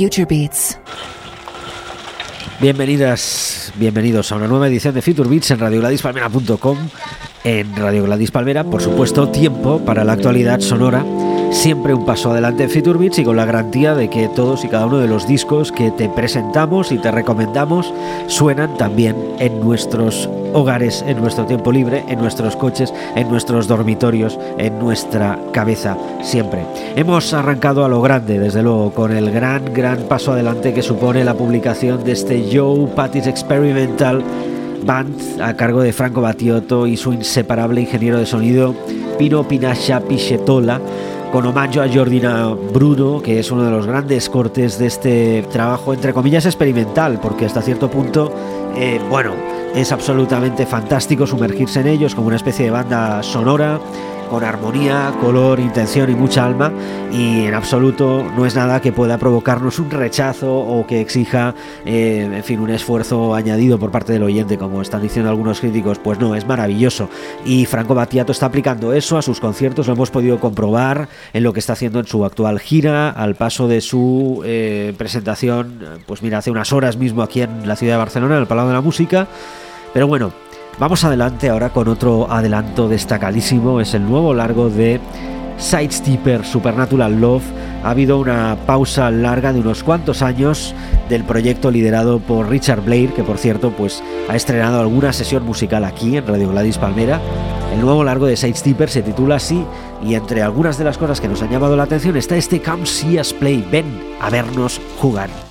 Future Beats. Bienvenidas, bienvenidos a una nueva edición de Future Beats en radiogradispalmera.com. En Radio Gladys Palmera, por supuesto, tiempo para la actualidad sonora siempre un paso adelante en Future Beats y con la garantía de que todos y cada uno de los discos que te presentamos y te recomendamos suenan también en nuestros hogares, en nuestro tiempo libre, en nuestros coches, en nuestros dormitorios, en nuestra cabeza, siempre. Hemos arrancado a lo grande, desde luego, con el gran, gran paso adelante que supone la publicación de este Joe Pattis Experimental Band a cargo de Franco Battiotto y su inseparable ingeniero de sonido Pino Pinascia Pichetola con homaggio a Jordina Bruno, que es uno de los grandes cortes de este trabajo, entre comillas, experimental, porque hasta cierto punto, eh, bueno, es absolutamente fantástico sumergirse en ellos como una especie de banda sonora con armonía, color, intención y mucha alma y en absoluto no es nada que pueda provocarnos un rechazo o que exija, eh, en fin, un esfuerzo añadido por parte del oyente, como están diciendo algunos críticos, pues no, es maravilloso. Y Franco Battiato está aplicando eso a sus conciertos, lo hemos podido comprobar en lo que está haciendo en su actual gira, al paso de su eh, presentación, pues mira, hace unas horas mismo aquí en la ciudad de Barcelona, en el Palau de la Música. Pero bueno, Vamos adelante ahora con otro adelanto destacadísimo, es el nuevo largo de Sidestepper Supernatural Love. Ha habido una pausa larga de unos cuantos años del proyecto liderado por Richard Blair, que por cierto pues ha estrenado alguna sesión musical aquí en Radio Gladys Palmera. El nuevo largo de Sidestepper se titula así y entre algunas de las cosas que nos han llamado la atención está este Come See Us Play, ven a vernos jugar.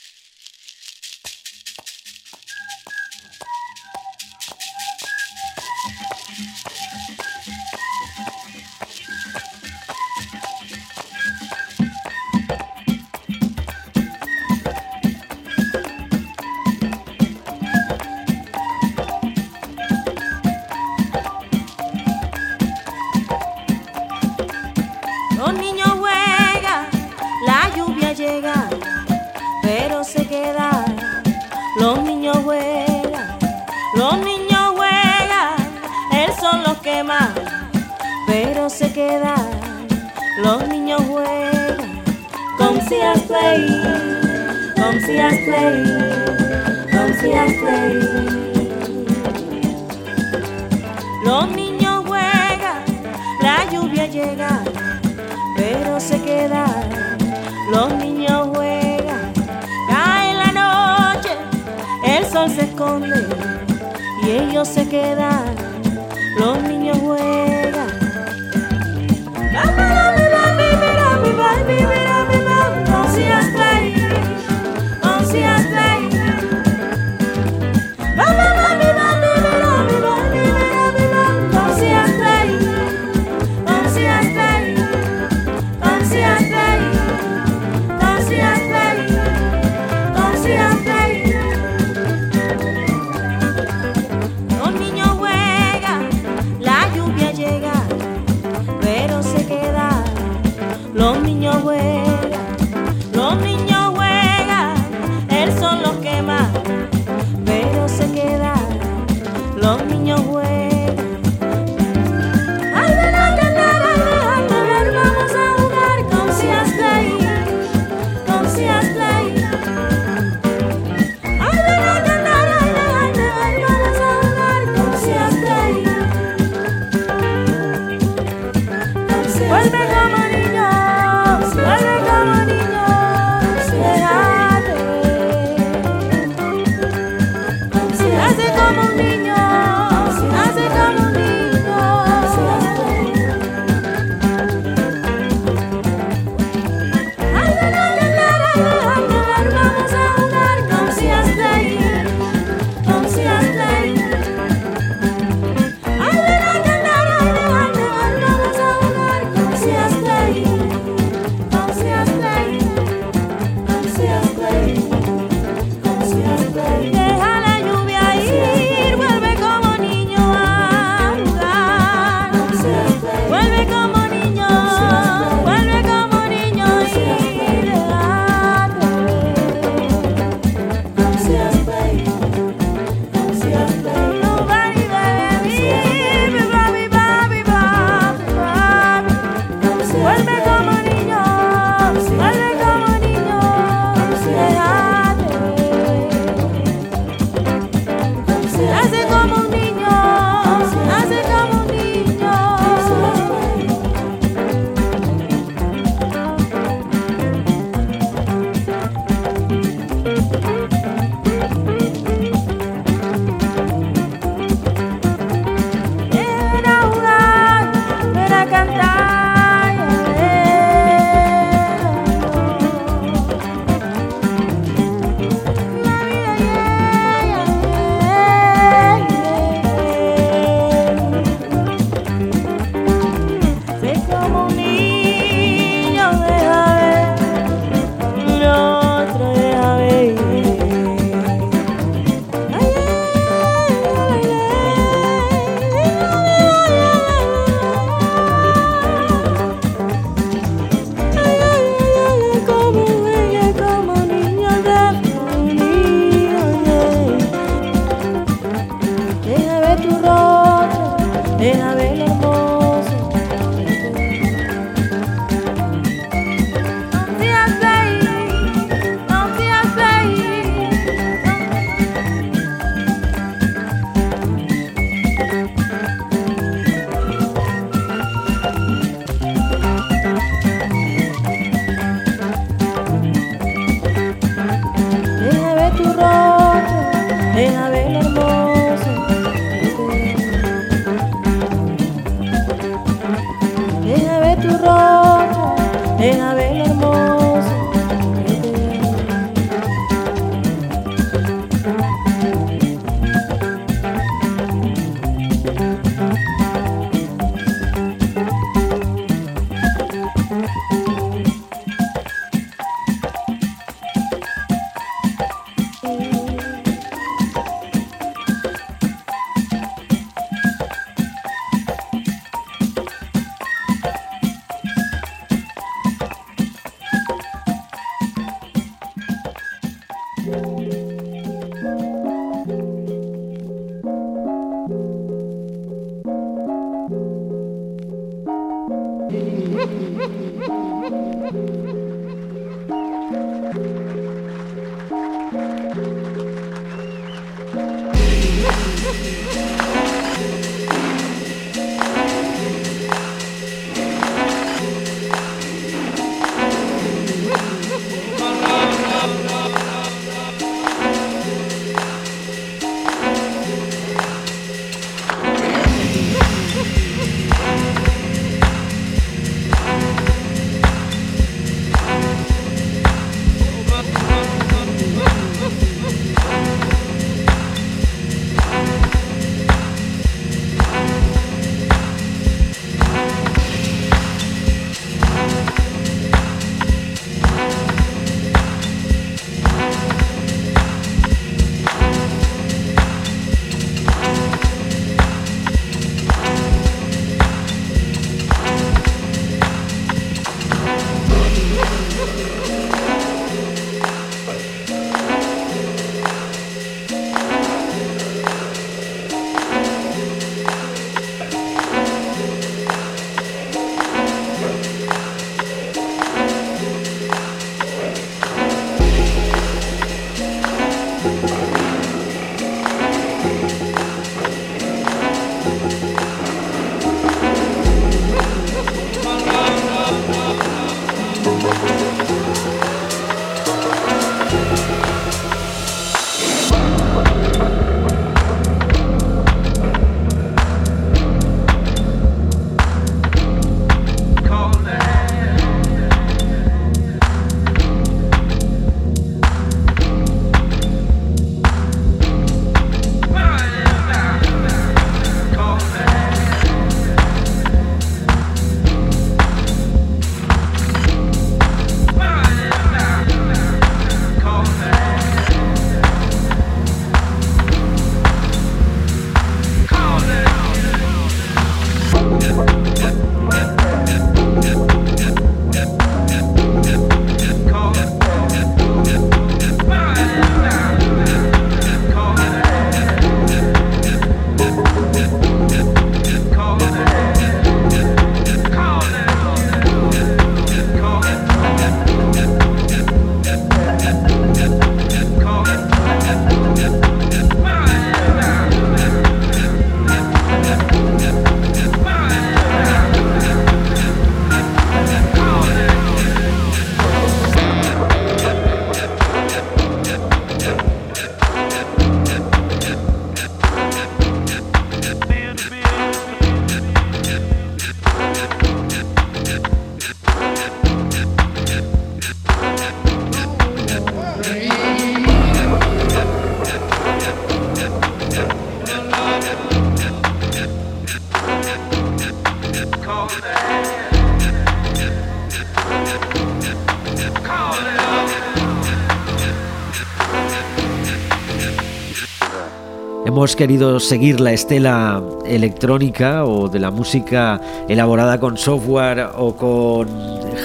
Querido seguir la estela electrónica o de la música elaborada con software o con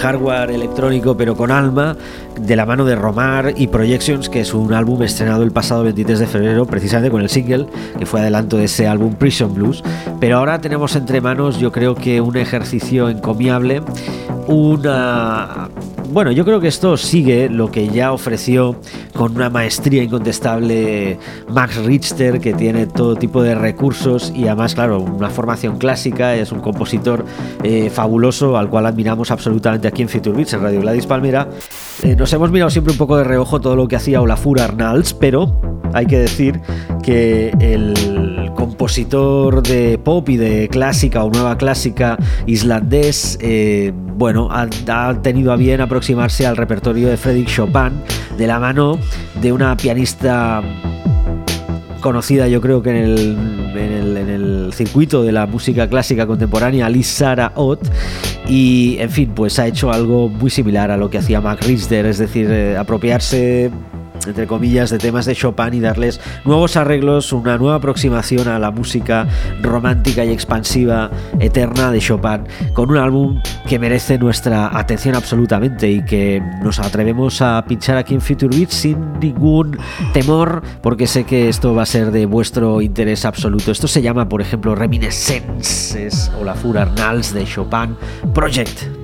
hardware electrónico pero con alma de la mano de Romar y Projections que es un álbum estrenado el pasado 23 de febrero precisamente con el single que fue adelanto de ese álbum Prison Blues. Pero ahora tenemos entre manos yo creo que un ejercicio encomiable una bueno, yo creo que esto sigue lo que ya ofreció con una maestría incontestable Max Richter, que tiene todo tipo de recursos y además, claro, una formación clásica, es un compositor eh, fabuloso al cual admiramos absolutamente aquí en Future Beats, en Radio Gladys Palmera. Eh, nos hemos mirado siempre un poco de reojo todo lo que hacía Olafur Arnalds, pero hay que decir que el compositor de pop y de clásica o nueva clásica islandés, eh, bueno, ha, tenido a bien aproximarse al repertorio de Frédéric Chopin de la mano de una pianista conocida yo creo que en el, circuito de la música clásica contemporánea, Lisa Ott, y en fin, pues ha hecho algo muy similar a lo que hacía Mac Richter, es decir, eh, apropiarse entre comillas, de temas de Chopin y darles nuevos arreglos, una nueva aproximación a la música romántica y expansiva eterna de Chopin, con un álbum que merece nuestra atención absolutamente y que nos atrevemos a pinchar aquí en Future Beats sin ningún temor, porque sé que esto va a ser de vuestro interés absoluto. Esto se llama, por ejemplo, Reminiscences o la Fura Arnals de Chopin Project.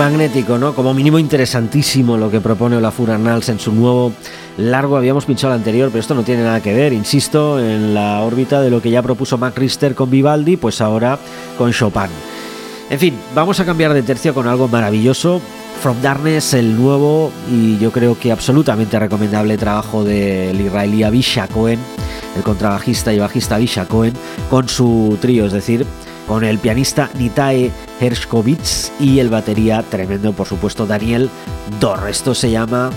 Magnético, ¿no? Como mínimo interesantísimo lo que propone Olafur Arnalds en su nuevo largo. Habíamos pinchado el anterior, pero esto no tiene nada que ver, insisto, en la órbita de lo que ya propuso Mac Richter con Vivaldi, pues ahora con Chopin. En fin, vamos a cambiar de tercio con algo maravilloso. From Darkness, el nuevo y yo creo que absolutamente recomendable trabajo del israelí Avisha Cohen, el contrabajista y bajista Avisha Cohen, con su trío, es decir, con el pianista Nitae Hershkovitz y el batería tremendo, por supuesto, Daniel Dor. Esto se llama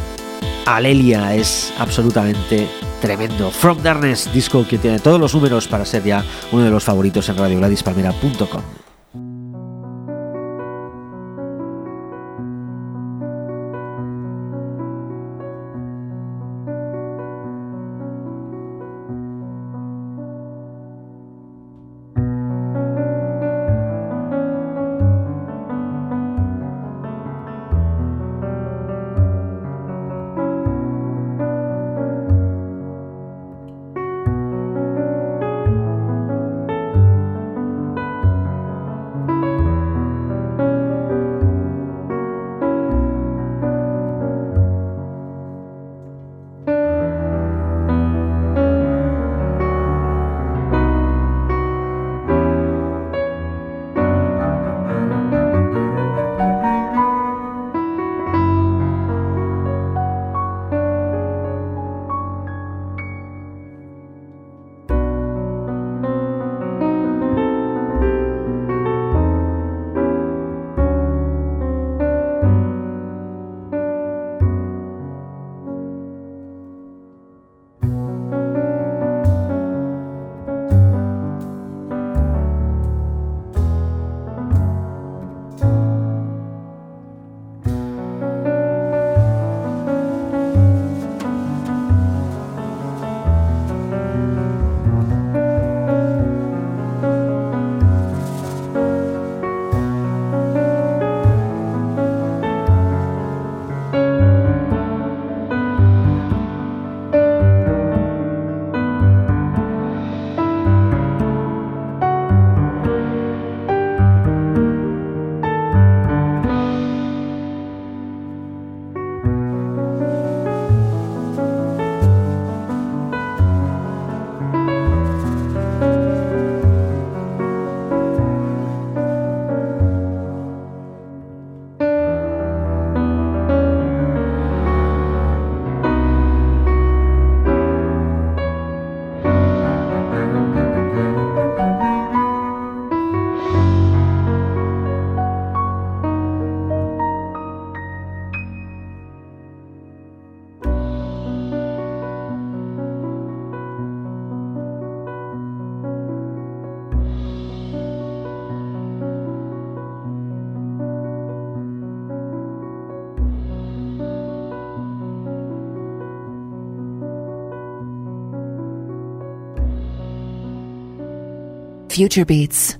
Alelia, es absolutamente tremendo. From Darkness, disco que tiene todos los números para ser ya uno de los favoritos en radiogradispalmera.com. Future Beats.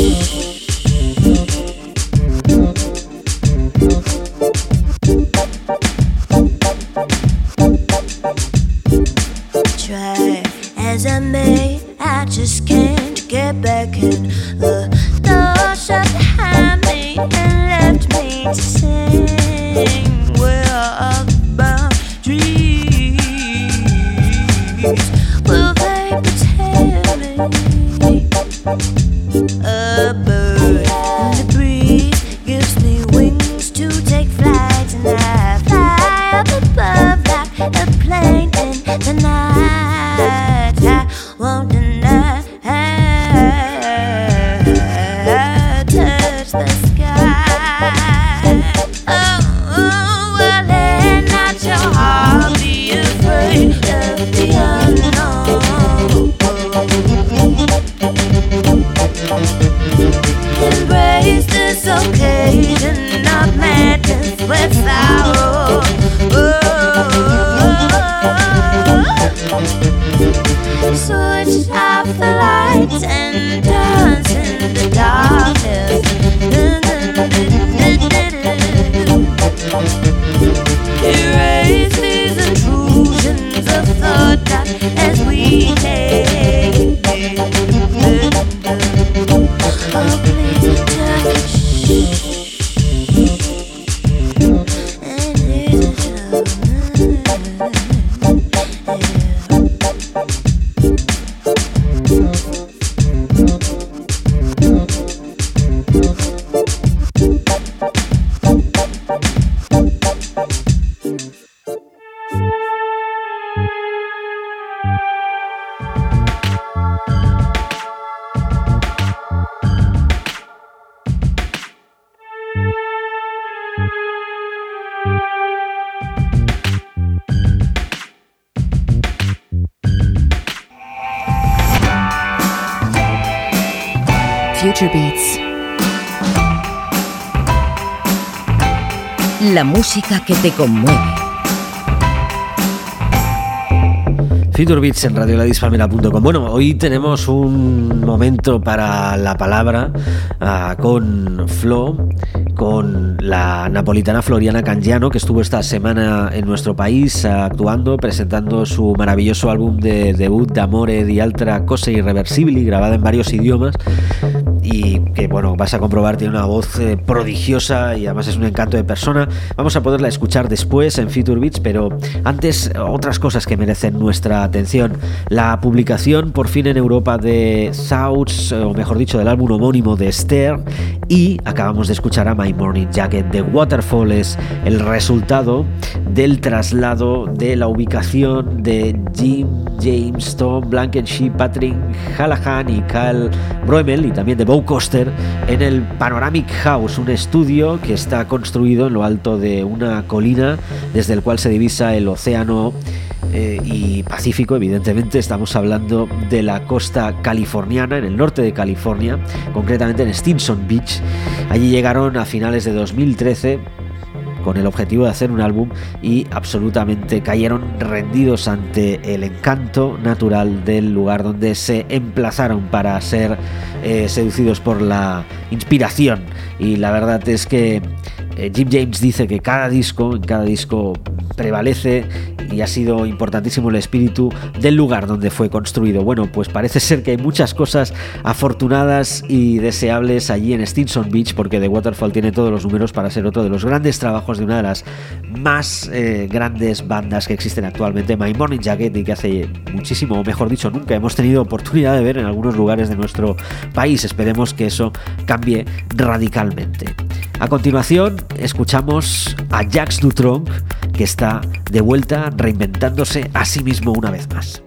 Thank you. Future. La música que te conmueve. Future Beats en radioladispalmera.com. Bueno, hoy tenemos un momento para la palabra ah, con Flo, con la napolitana Floriana Cangiano, que estuvo esta semana en nuestro país ah, actuando, presentando su maravilloso álbum de debut de Amore di Altra Cose Irreversibili, grabado en varios idiomas y que bueno, vas a comprobar tiene una voz eh, prodigiosa y además es un encanto de persona. Vamos a poderla escuchar después en Future Beats, pero antes otras cosas que merecen nuestra atención. La publicación por fin en Europa de Thoughts, o mejor dicho, del álbum homónimo de Esther y acabamos de escuchar a My Morning Jacket de Waterfall es el resultado del traslado de la ubicación de Jim James, Tom Blankenship, Patrick Hallahan y Kyle Broemel y también de Bow Coster en el Panoramic House, un estudio que está construido en lo alto de una colina desde el cual se divisa el océano eh, y Pacífico, evidentemente estamos hablando de la costa californiana, en el norte de California, concretamente en Stinson Beach. Allí llegaron a finales de 2013 con el objetivo de hacer un álbum y absolutamente cayeron rendidos ante el encanto natural del lugar donde se emplazaron para ser eh, seducidos por la inspiración. Y la verdad es que eh, Jim James dice que cada disco, en cada disco prevalece y ha sido importantísimo el espíritu del lugar donde fue construido. Bueno, pues parece ser que hay muchas cosas afortunadas y deseables allí en Stinson Beach porque The Waterfall tiene todos los números para ser otro de los grandes trabajos de una de las más eh, grandes bandas que existen actualmente, My Morning Jacket, y que hace muchísimo, o mejor dicho, nunca hemos tenido oportunidad de ver en algunos lugares de nuestro país. Esperemos que eso cambie radicalmente. A continuación, escuchamos a Jacques Dutronc, que está de vuelta reinventándose a sí mismo una vez más.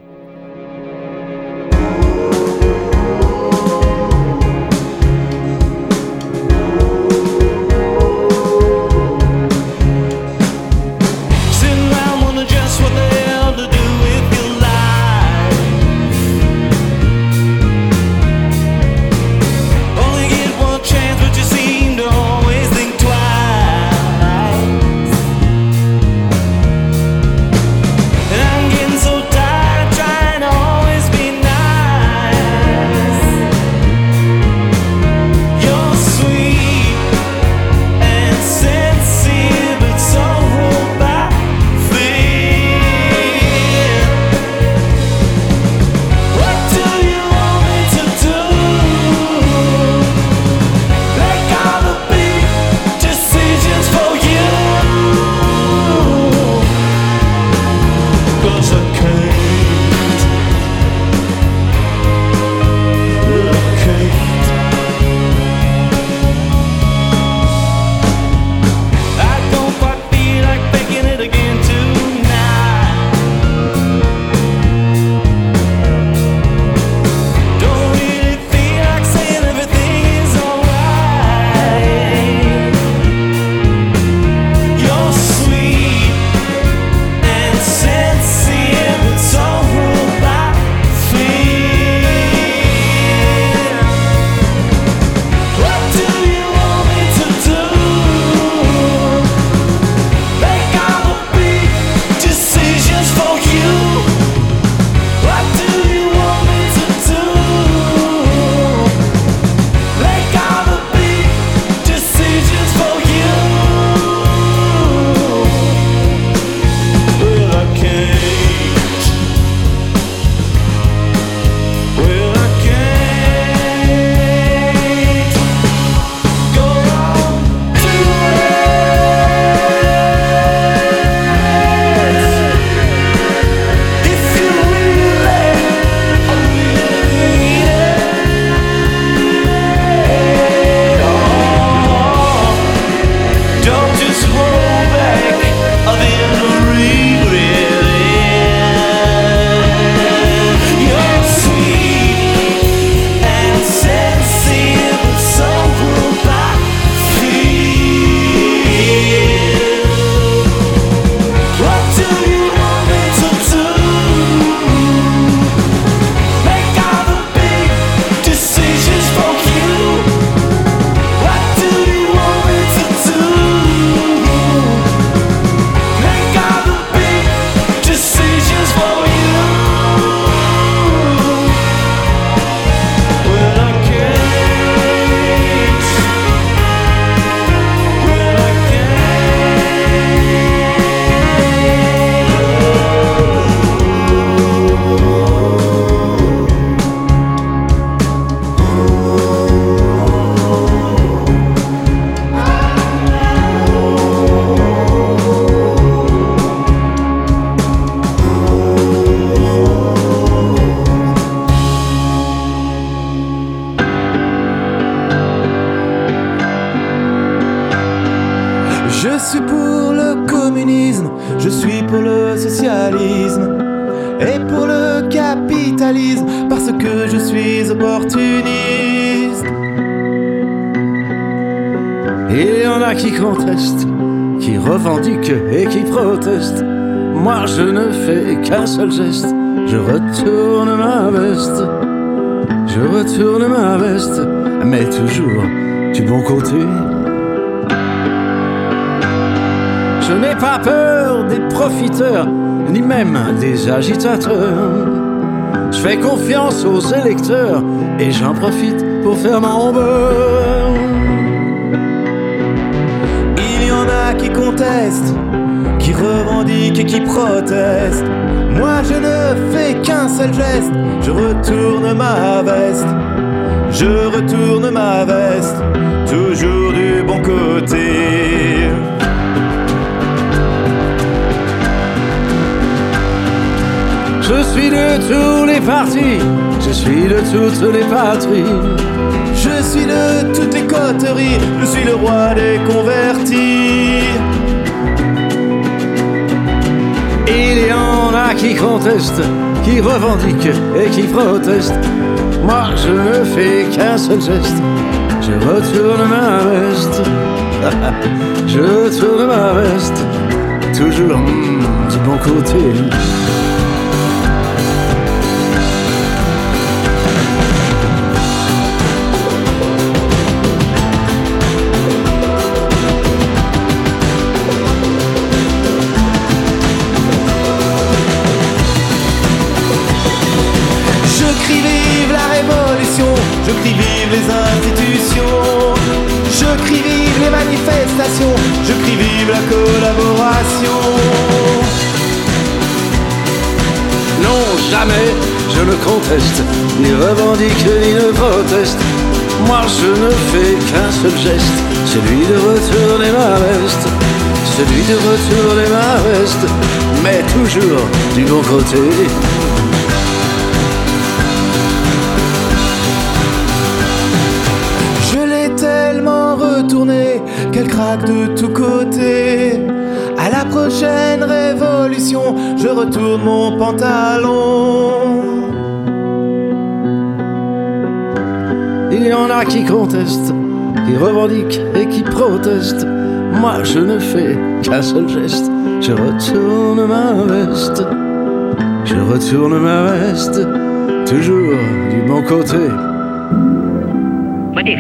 Qui contestent, qui revendiquent et qui protestent. Moi je ne fais qu'un seul geste, je retourne ma veste. Je retourne ma veste, mais toujours du bon côté. Je n'ai pas peur des profiteurs, ni même des agitateurs. Je fais confiance aux électeurs et j'en profite pour faire mon beurre. Qui revendiquent et qui protestent. Moi je ne fais qu'un seul geste, je retourne ma veste. Je retourne ma veste, toujours du bon côté. Je suis de tous les partis, je suis de toutes les patries. Je suis de toutes les coteries, je suis le roi des convertis. Il y en a qui contestent, qui revendiquent et qui protestent. Moi, je ne fais qu'un seul geste. Je retourne ma veste. je retourne ma veste. Toujours hmm, du bon côté. Revendique, ni ne proteste. Moi, je ne fais qu'un seul geste, celui de retourner ma veste. Celui de retourner ma veste, mais toujours du bon côté. Je l'ai tellement retourné qu'elle craque de tous côtés. À la prochaine révolution, je retourne mon pantalon. Il y en a qui contestent, qui revendiquent et qui protestent. Moi, je ne fais qu'un seul geste. Je retourne ma veste. Je retourne ma veste. Toujours du bon côté. What if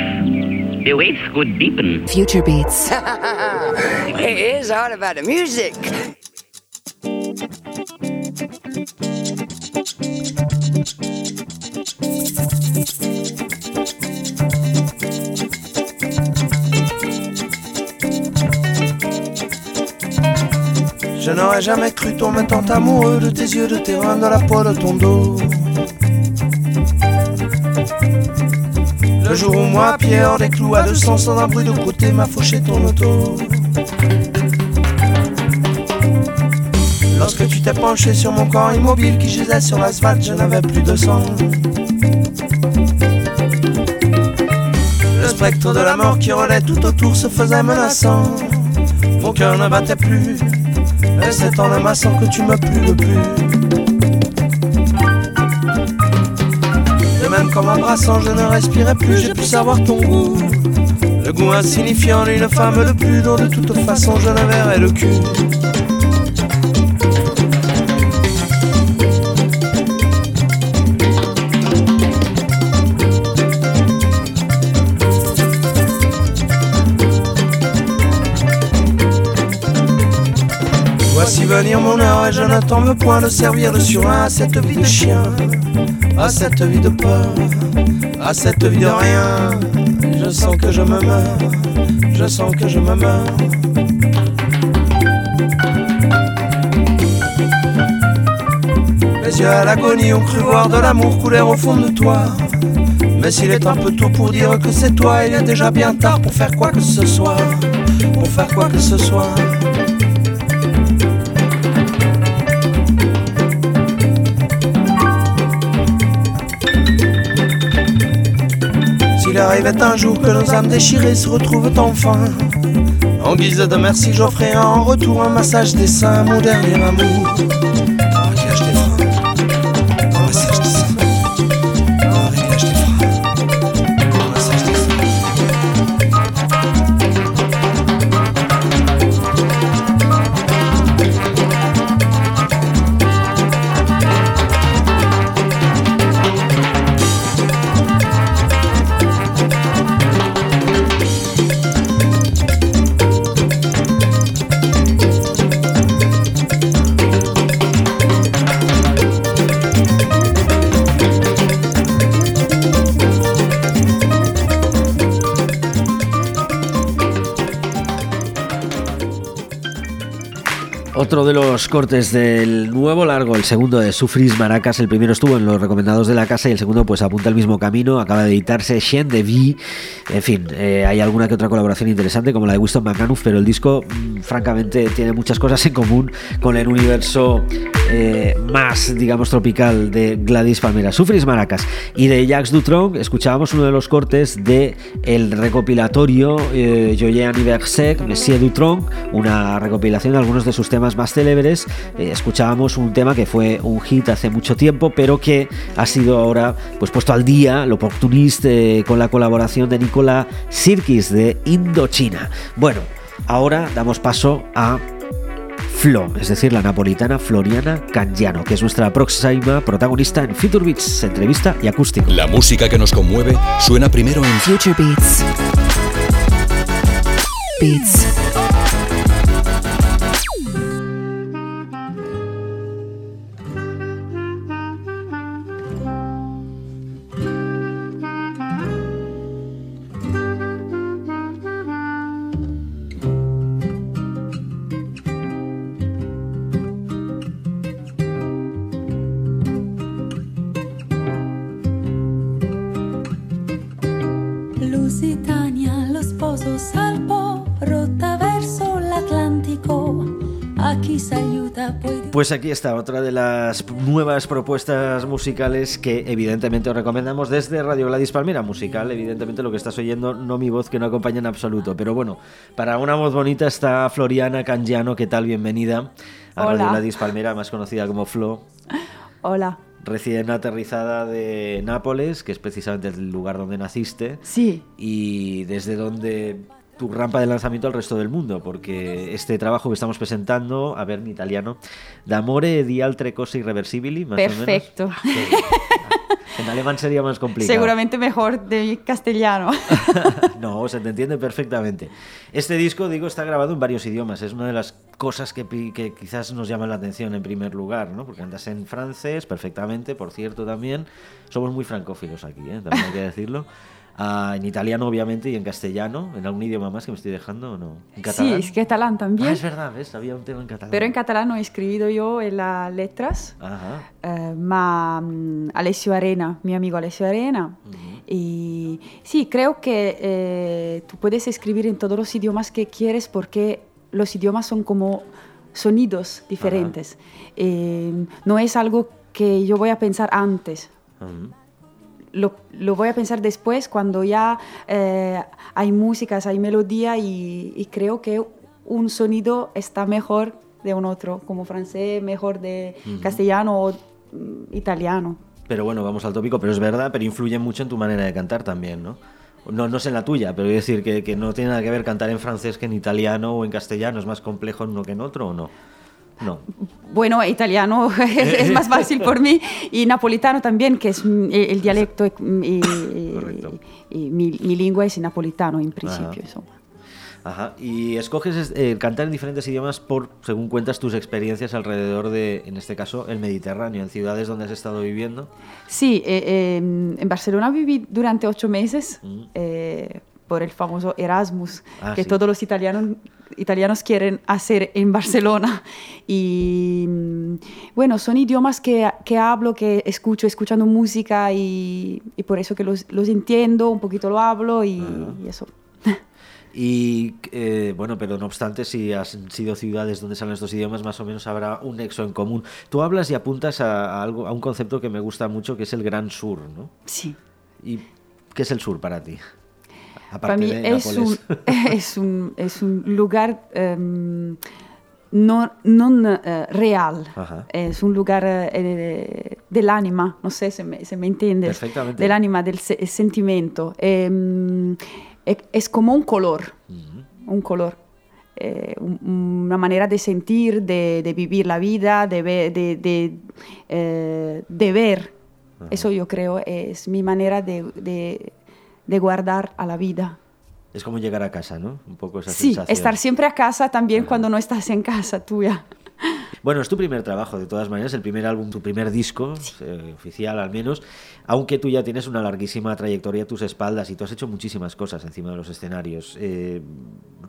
the waves could deepen? Future Beats. It is all about the music. Jamais cru tomber tant amoureux de tes yeux, de tes reins, de la peau de ton dos. Le jour où moi, pied hors des clous, à deux sens, sans un bruit de côté, m'a fauché ton auto. Lorsque tu t'es penché sur mon corps immobile qui gisait sur l'asphalte, je n'avais plus de sang. Le spectre de la mort qui relaie tout autour se faisait menaçant. Mon cœur ne battait plus, c'est en l'amassant que tu me plus le plus. De même qu'en m'embrassant, je ne respirais plus, j'ai pu savoir ton goût. Le goût insignifiant d'une femme de plus, dont de toute façon je ne verrai le cul. Mon heure et je veux point de servir de surin à cette vie de chien, à cette vie de peur, à cette vie de rien. Je sens que je me meurs, je sens que je me meurs. Les yeux à l'agonie ont cru voir de l'amour couler au fond de toi. Mais s'il est un peu tôt pour dire que c'est toi, il est déjà bien tard pour faire quoi que ce soit. Pour faire quoi que ce soit. Arrivait un jour que nos âmes déchirées se retrouvent enfin, en guise de merci, j'offrirai en retour un massage des seins, mon dernier amour. Otro de los cortes del nuevo largo, el segundo de Sufris Maracas, el primero estuvo en los recomendados de la casa y el segundo pues apunta al mismo camino, acaba de editarse Shen de V, en fin, eh, hay alguna que otra colaboración interesante como la de Winston McManus, pero el disco mm, francamente tiene muchas cosas en común con el universo eh, más, digamos, tropical de Gladys Palmera, Sufris Maracas. Y de Jacques Dutronc escuchábamos uno de los cortes de el recopilatorio eh, Joye Anniversaire, Monsieur Dutronc, una recopilación de algunos de sus temas más célebres. Eh, escuchábamos un tema que fue un hit hace mucho tiempo, pero que ha sido ahora pues puesto al día, lo oportunista, eh, con la colaboración de Nicola Sirkis de Indochina. Bueno, ahora damos paso a Flo, es decir, la napolitana Floriana Cangiano, que es nuestra próxima protagonista en Future Beats, entrevista y acústico. La música que nos conmueve suena primero en Future Beats. Beats. Pues aquí está otra de las nuevas propuestas musicales que evidentemente os recomendamos desde Radio Gladys Palmera. Musical, evidentemente lo que estás oyendo, no mi voz que no acompaña en absoluto. Pero bueno, para una voz bonita está Floriana Cangiano. ¿Qué tal? Bienvenida a Radio. Gladys Palmera, más conocida como Flo. Hola. Recién aterrizada de Nápoles, que es precisamente el lugar donde naciste. Sí. Y desde donde tu rampa de lanzamiento al resto del mundo, porque este trabajo que estamos presentando, a ver en italiano, D'amore di altre cose irreversibili, más Perfecto. o menos. En alemán sería más complicado. Seguramente mejor de castellano. no, se te entiende perfectamente. Este disco, digo, está grabado en varios idiomas. Es una de las cosas que, que quizás nos llaman la atención en primer lugar, ¿no? Porque andas en francés perfectamente, por cierto, también. Somos muy francófilos aquí, ¿eh? También hay que decirlo. Ah, en italiano, obviamente, y en castellano. ¿En algún idioma más que me estoy dejando o no? ¿En Sí, catalán? es catalán también. Ah, es verdad, ¿ves? Había un tema en catalán. Pero en catalán he escrito yo en las letras, Ajá. eh, ma mm, Alessio Arena, mi amigo Alessio Arena. Y sí, creo que eh, tú puedes escribir en todos los idiomas que quieres porque los idiomas son como sonidos diferentes. Eh, no es algo que yo voy a pensar antes. Ujú. Lo, lo voy a pensar después cuando ya eh, hay músicas, hay melodía y, y creo que un sonido está mejor de un otro, como francés mejor de Ujú. castellano o mm, italiano. Pero bueno, vamos al tópico, pero es verdad, pero influye mucho en tu manera de cantar también, ¿no? No, no sé en la tuya, pero decir que, que no tiene nada que ver cantar en francés que en italiano o en castellano, es más complejo en uno que en otro o no. No. Bueno, italiano es, es más fácil por mí y napolitano también, que es mm, el, dialecto y, y- y mi, mi lengua es napolitano en principio. Ajá. Y escoges eh, cantar en diferentes idiomas por, según cuentas, tus experiencias alrededor de, en este caso, el Mediterráneo, en ciudades donde has estado viviendo. Sí, eh, eh, en Barcelona viví durante ocho meses Mm. eh, por el famoso Erasmus, Ah, que sí. todos los italianos, italianos quieren hacer en Barcelona. Y mm, bueno, son idiomas que, que hablo, que escucho, escuchando música y, y por eso que los, los entiendo, un poquito lo hablo y, y eso. Y eh, bueno, pero no obstante, si has sido ciudades donde salen estos idiomas, más o menos habrá un nexo en común. Tú hablas y apuntas a, a algo, a un concepto que me gusta mucho, que es el Gran Sur, ¿no? Sí. ¿Y qué es el sur para ti? Para mí es un, es, un, es un lugar em, no, non, eh, real, Ajá. es un lugar eh, del ánima, no sé si me, si me entiendes, Perfectamente. del ánima, del se- sentimiento. Em, e- es como un color, un color. eh, un- una manera de sentir, de, de vivir la vida, de ver, de, de, eh, de ver. Eso yo creo es mi manera de, de- guardar a la vida. Es como llegar a casa, ¿no? Un poco esa Sí, sensación. estar siempre a casa también cuando no estás en casa tuya. Bueno, es tu primer trabajo, de todas maneras, el primer álbum, tu primer disco, eh, oficial al menos, aunque tú ya tienes una larguísima trayectoria a tus espaldas y tú has hecho muchísimas cosas encima de los escenarios. Eh,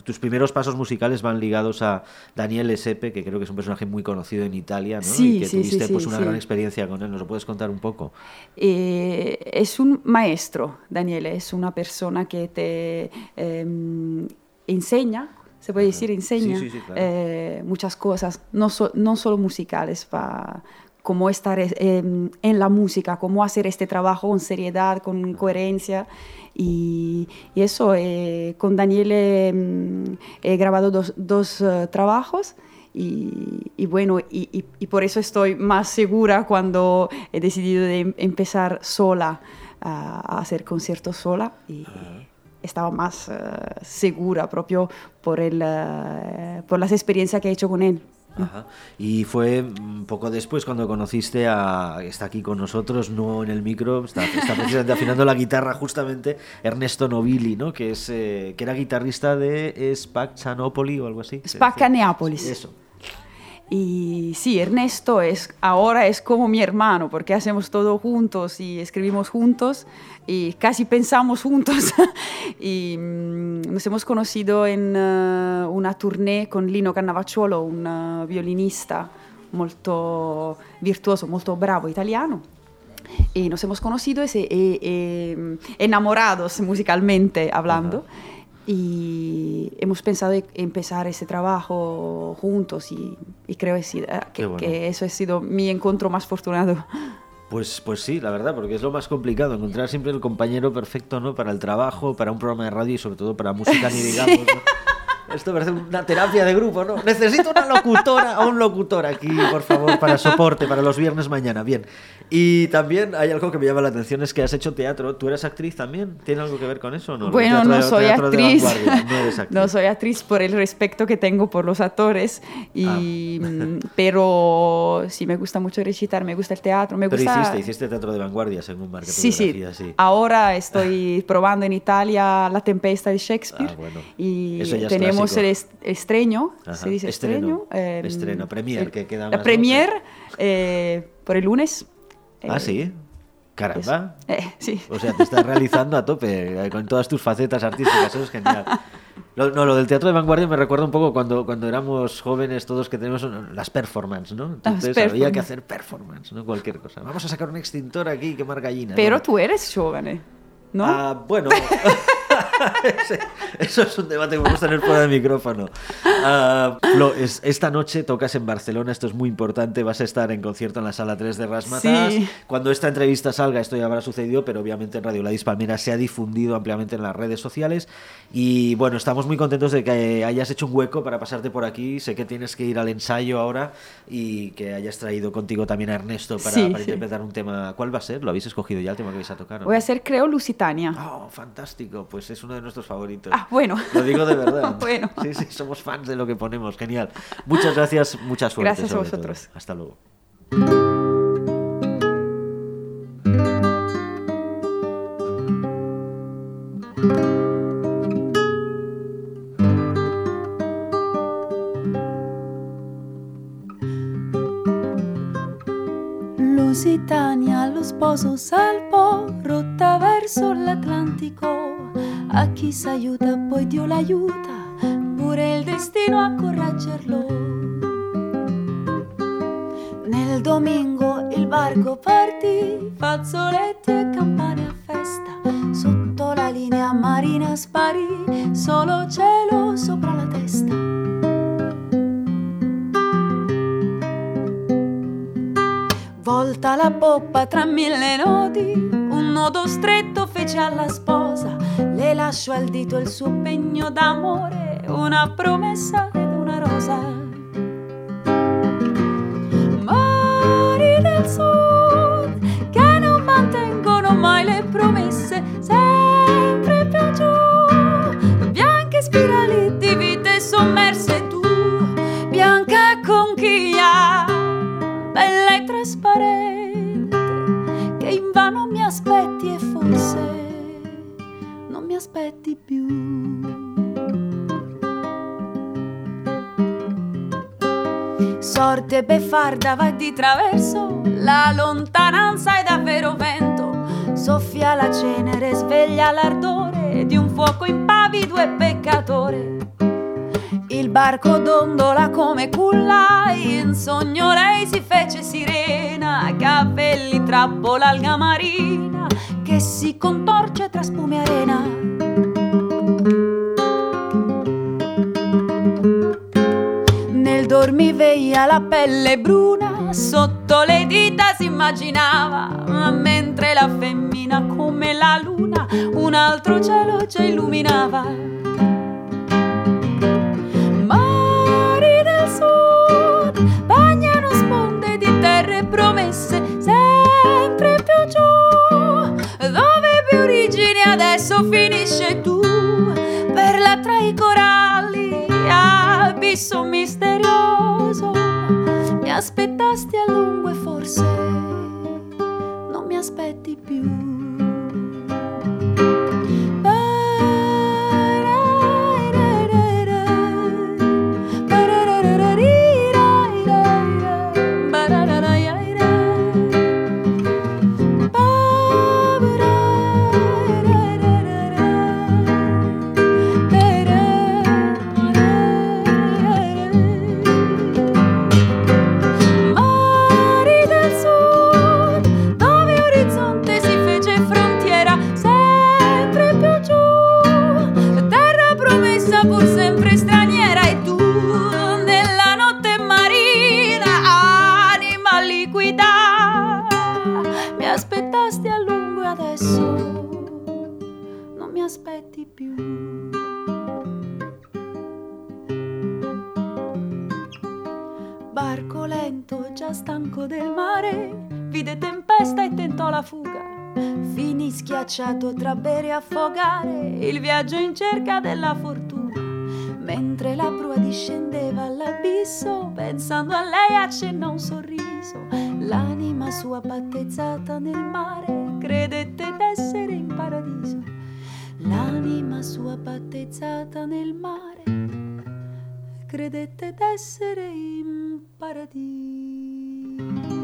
tus primeros pasos musicales van ligados a Daniel Esepe, que creo que es un personaje muy conocido en Italia, ¿no? Sí, y que sí, tuviste pues, una gran experiencia con él. ¿Nos lo puedes contar un poco? Eh, es un maestro, Daniele, es una persona que te em, enseña se puede decir, enseña Sí, sí, sí, claro. eh, muchas cosas, no, so- no solo musicales, pa- cómo estar eh, en, en la música, cómo hacer este trabajo con seriedad, con coherencia. Y, y eso, eh, con Daniel eh, mm, he grabado dos, dos, trabajos. Y, y bueno, y, por eso estoy más segura cuando he decidido de em- empezar sola a, a hacer conciertos sola. Y, estaba más eh, segura propio por, el, eh, por las experiencias que he hecho con él. Ajá. Y fue un poco después cuando conociste a. Está aquí con nosotros, no en el micro, está, está precisamente afinando la guitarra, justamente Ernesto Novilli, ¿no? Que, es, eh, que era guitarrista de Spaccianopoli o algo así. se Spacca dice. Neapolis. Eso. Y sí, Ernesto es, ahora es como mi hermano, porque hacemos todo juntos y escribimos juntos y casi pensamos juntos. y mm, nos hemos conocido en eh, una tournée con Lino Cannavacciolo, un eh, violinista molto virtuoso, molto bravo italiano. Y nos hemos conocido y, y- y, enamorados musicalmente hablando. Y hemos pensado en empezar ese trabajo juntos y, y creo que, bueno. que eso ha sido mi encuentro más afortunado. Pues, pues sí, la verdad, porque es lo más complicado, encontrar siempre el compañero perfecto, ¿no? Para el trabajo, para un programa de radio y sobre todo para música, ni digamos, ¿no? Esto parece una terapia de grupo, ¿no? Necesito una locutora o un locutor aquí, por favor, para soporte, para los viernes mañana. Bien. Y también hay algo que me llama la atención, es que has hecho teatro. ¿Tú eres actriz también? ¿Tiene algo que ver con eso o no? Bueno, Teatro no soy actriz. no eres actriz. No soy actriz por el respeto que tengo por los actores, y, Ah. mm, pero sí me gusta mucho recitar, me gusta el teatro, me Pero gusta... hiciste, hiciste teatro de vanguardia, según marca Sí, sí. sí. Ahora estoy probando en Italia La Tempesta de Shakespeare Ah, bueno. y Eso ya es tenemos el est- estreno, Ajá. se dice Estreno. estreno. Eh, Estreno, premier, el- que queda La más, ¿no? premier eh, por el lunes. Ah, Eh, sí. Caramba. eh, sí. O sea, te estás realizando a tope eh, con todas tus facetas artísticas, eso es genial. Lo, no, lo del teatro de vanguardia me recuerda un poco cuando, cuando éramos jóvenes todos que tenemos las performances, ¿no? Entonces había performance. que hacer performance, ¿no? Cualquier cosa. Vamos a sacar un extintor aquí y quemar gallinas. Pero Bueno. tú eres joven, ¿no? Ah, bueno. Eso es un debate que podemos tener fuera de micrófono. Ah, Flo, es- esta noche tocas en Barcelona, esto es muy importante. Vas a estar en concierto en la sala 3 de Rasmatas. Sí. Cuando esta entrevista salga, esto ya habrá sucedido, pero obviamente en Radio Ladis Palmera se ha difundido ampliamente en las redes sociales. Y bueno, estamos muy contentos de que hayas hecho un hueco para pasarte por aquí. Sé que tienes que ir al ensayo ahora y que hayas traído contigo también a Ernesto para, Sí, para sí. interpretar un tema. ¿Cuál va a ser? ¿Lo habéis escogido ya el tema que vais a tocar? o Voy a no? hacer, creo, Lusitania. Oh, fantástico, pues es uno de nuestros favoritos. Ah, bueno. Lo digo de verdad. Bueno. Sí, sí, somos fans de lo que ponemos, genial. Muchas gracias, mucha suerte. Gracias a vosotros. todo. Hasta luego. Lusitania, lo sposo salpò, rotta verso l'Atlantico. A chi s'aiuta, poi Dio l'aiuta, pure il destino a correggerlo. Nel domingo il barco partì, fazzoletti e campane a festa. Sotto la linea marina sparì, solo cielo sopra la testa. Volta la poppa tra mille nodi, un nodo stretto fece alla sposa, le lasciò al dito il suo pegno d'amore, una promessa ed una rosa. Mari del sud aspetti più. Sorte beffarda va di traverso, la lontananza è davvero vento, soffia la cenere, sveglia l'ardore di un fuoco impavido e peccatore. Il barco dondola come culla, in sogno lei si fece sirena, capelli trappola alga marina che si contorce tra spume e arena. dormi veia la pelle bruna, sotto le dita si immaginava, mentre la femmina come la luna un altro cielo ci illuminava. Mari del sud bagnano sponde di terre promesse, origini adesso finisce tu, per la tra i coralli, abisso misterioso, mi aspettasti a lungo e forse non mi aspetti aspetti più. Barco lento, già stanco del mare, vide tempesta e tentò la fuga. Finì schiacciato tra bere e affogare, il viaggio in cerca della fortuna. Mentre la prua discendeva all'abisso, pensando a lei accennò un sorriso. L'anima sua battezzata nel mare, credette d'essere in paradiso. L'anima sua battezzata nel mare credette d'essere in Belgrade,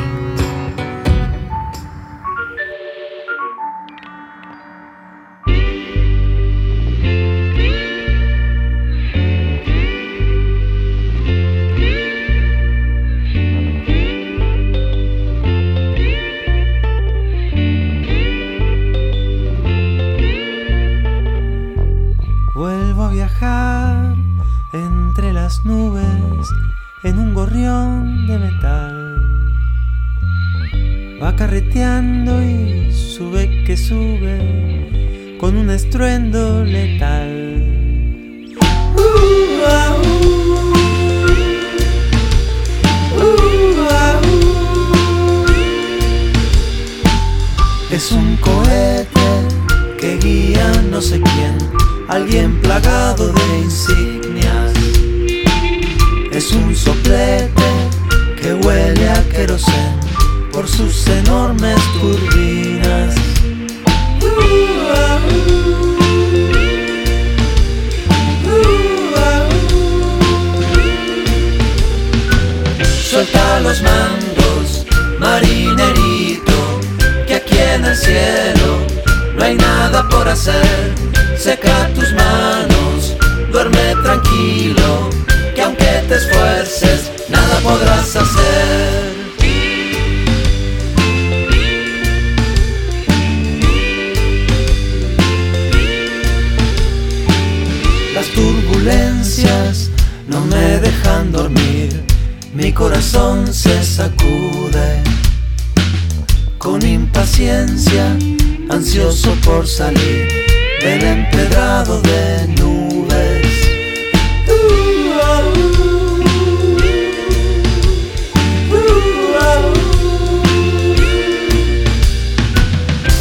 Es un cohete que guía no sé quién, alguien plagado de insignias. Es un soplete que huele a querosén por sus enormes turbinas. Suelta los mandos, aquí en el cielo no hay nada por hacer. Seca tus manos, duerme tranquilo, que aunque te esfuerces, nada podrás hacer. Las turbulencias no me dejan dormir, mi corazón se sacude impaciencia, ansioso por salir del empedrado de nubes.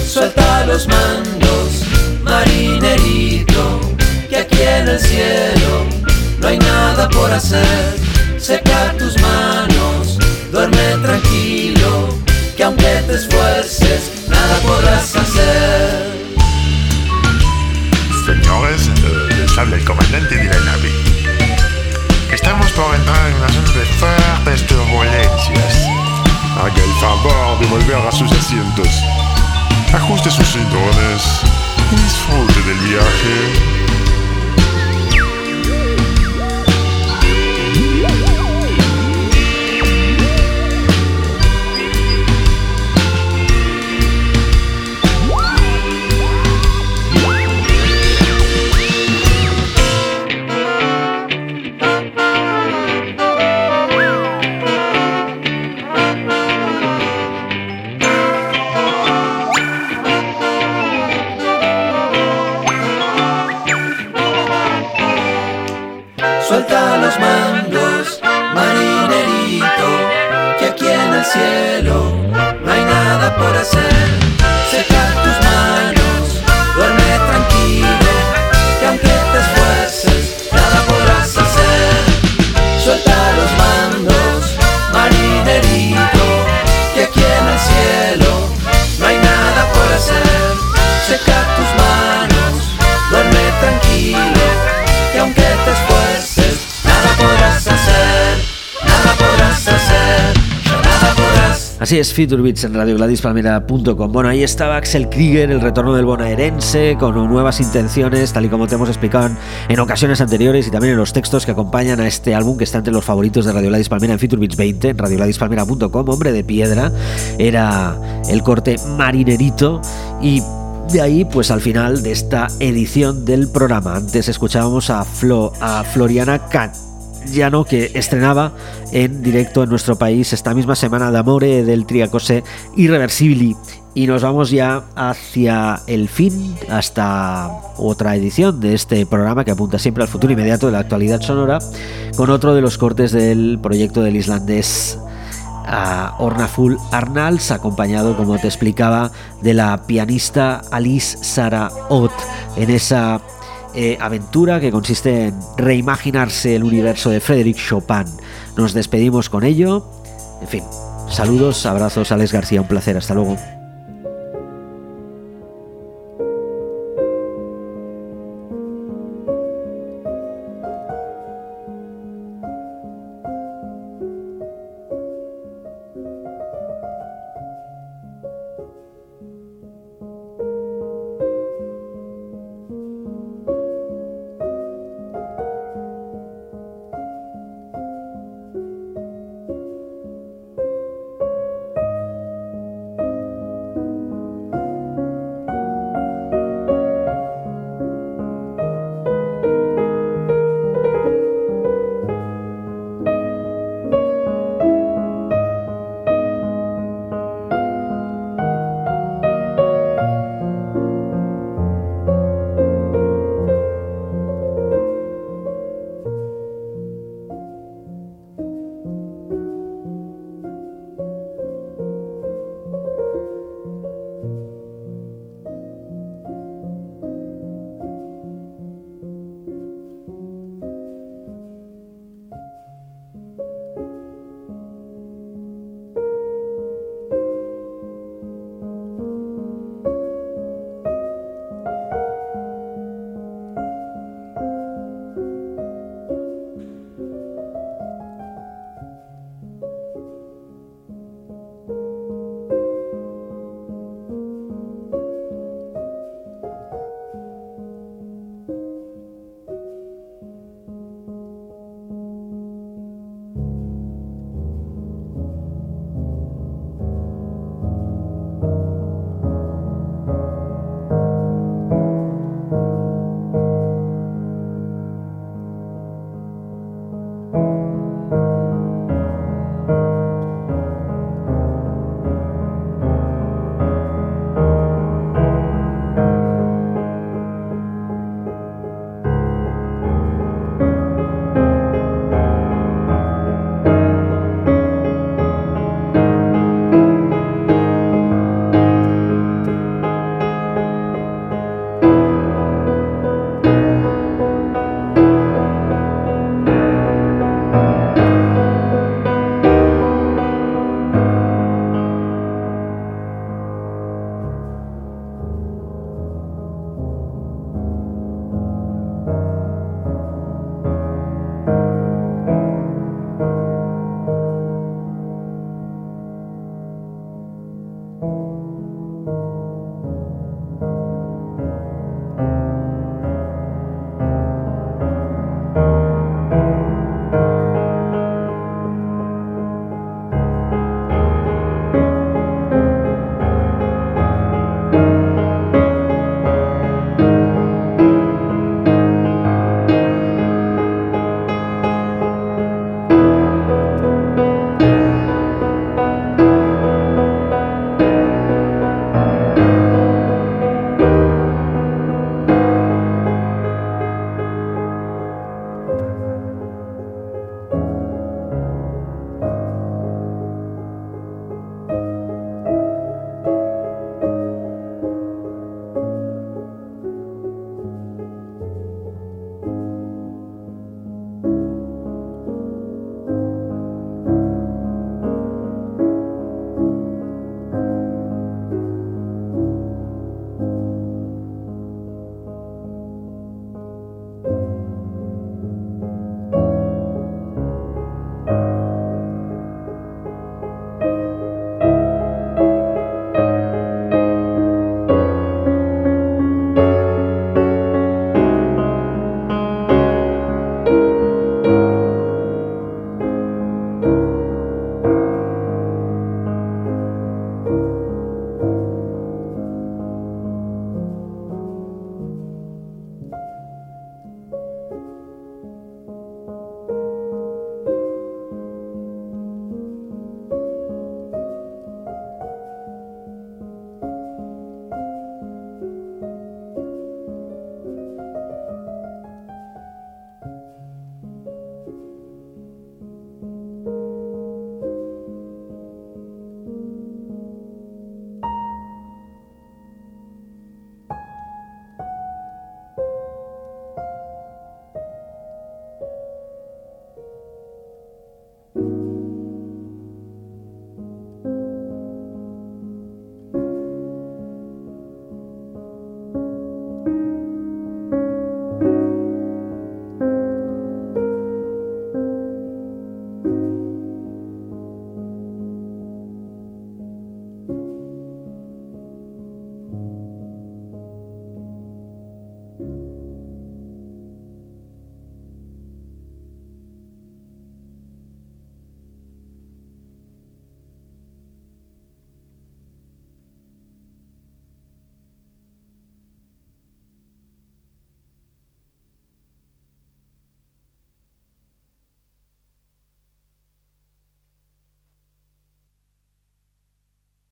Suelta los mandos, marinerito, que aquí en el cielo no hay nada por hacer. Seca tus que te esfuerces, nada podrás hacer. Señores, eh, les habla el comandante de la nave. Estamos por entrar en una zona de fuertes turbulencias. Haga el favor de volver a sus asientos. Ajuste sus cinturones y disfrute del viaje. Future Beats en radiogladys.palmera.com. Bueno, ahí estaba Axel Krieger, el retorno del bonaerense, con nuevas intenciones, tal y como te hemos explicado en, ocasiones anteriores y también en los textos que acompañan a este álbum que está entre los favoritos de Radio Gladys Palmera en Future Beats 20, en radiogladys.palmera.com. Hombre de piedra, era el corte marinerito y de ahí, pues al final de esta edición del programa. Antes escuchábamos a, Flo, a Floriana Canyano que estrenaba en directo en nuestro país esta misma semana D'Amore del Triacose Irreversibili. Y nos vamos ya hacia el fin, hasta otra edición de este programa que apunta siempre al futuro inmediato de la actualidad sonora, con otro de los cortes del proyecto del islandés a Ornaful Arnalds, acompañado, como te explicaba, de la pianista Alice Sara Ott, en esa eh, aventura que consiste en reimaginarse el universo de Frédéric Chopin. Nos despedimos con ello. En fin, saludos, abrazos, Alex García, un placer, hasta luego.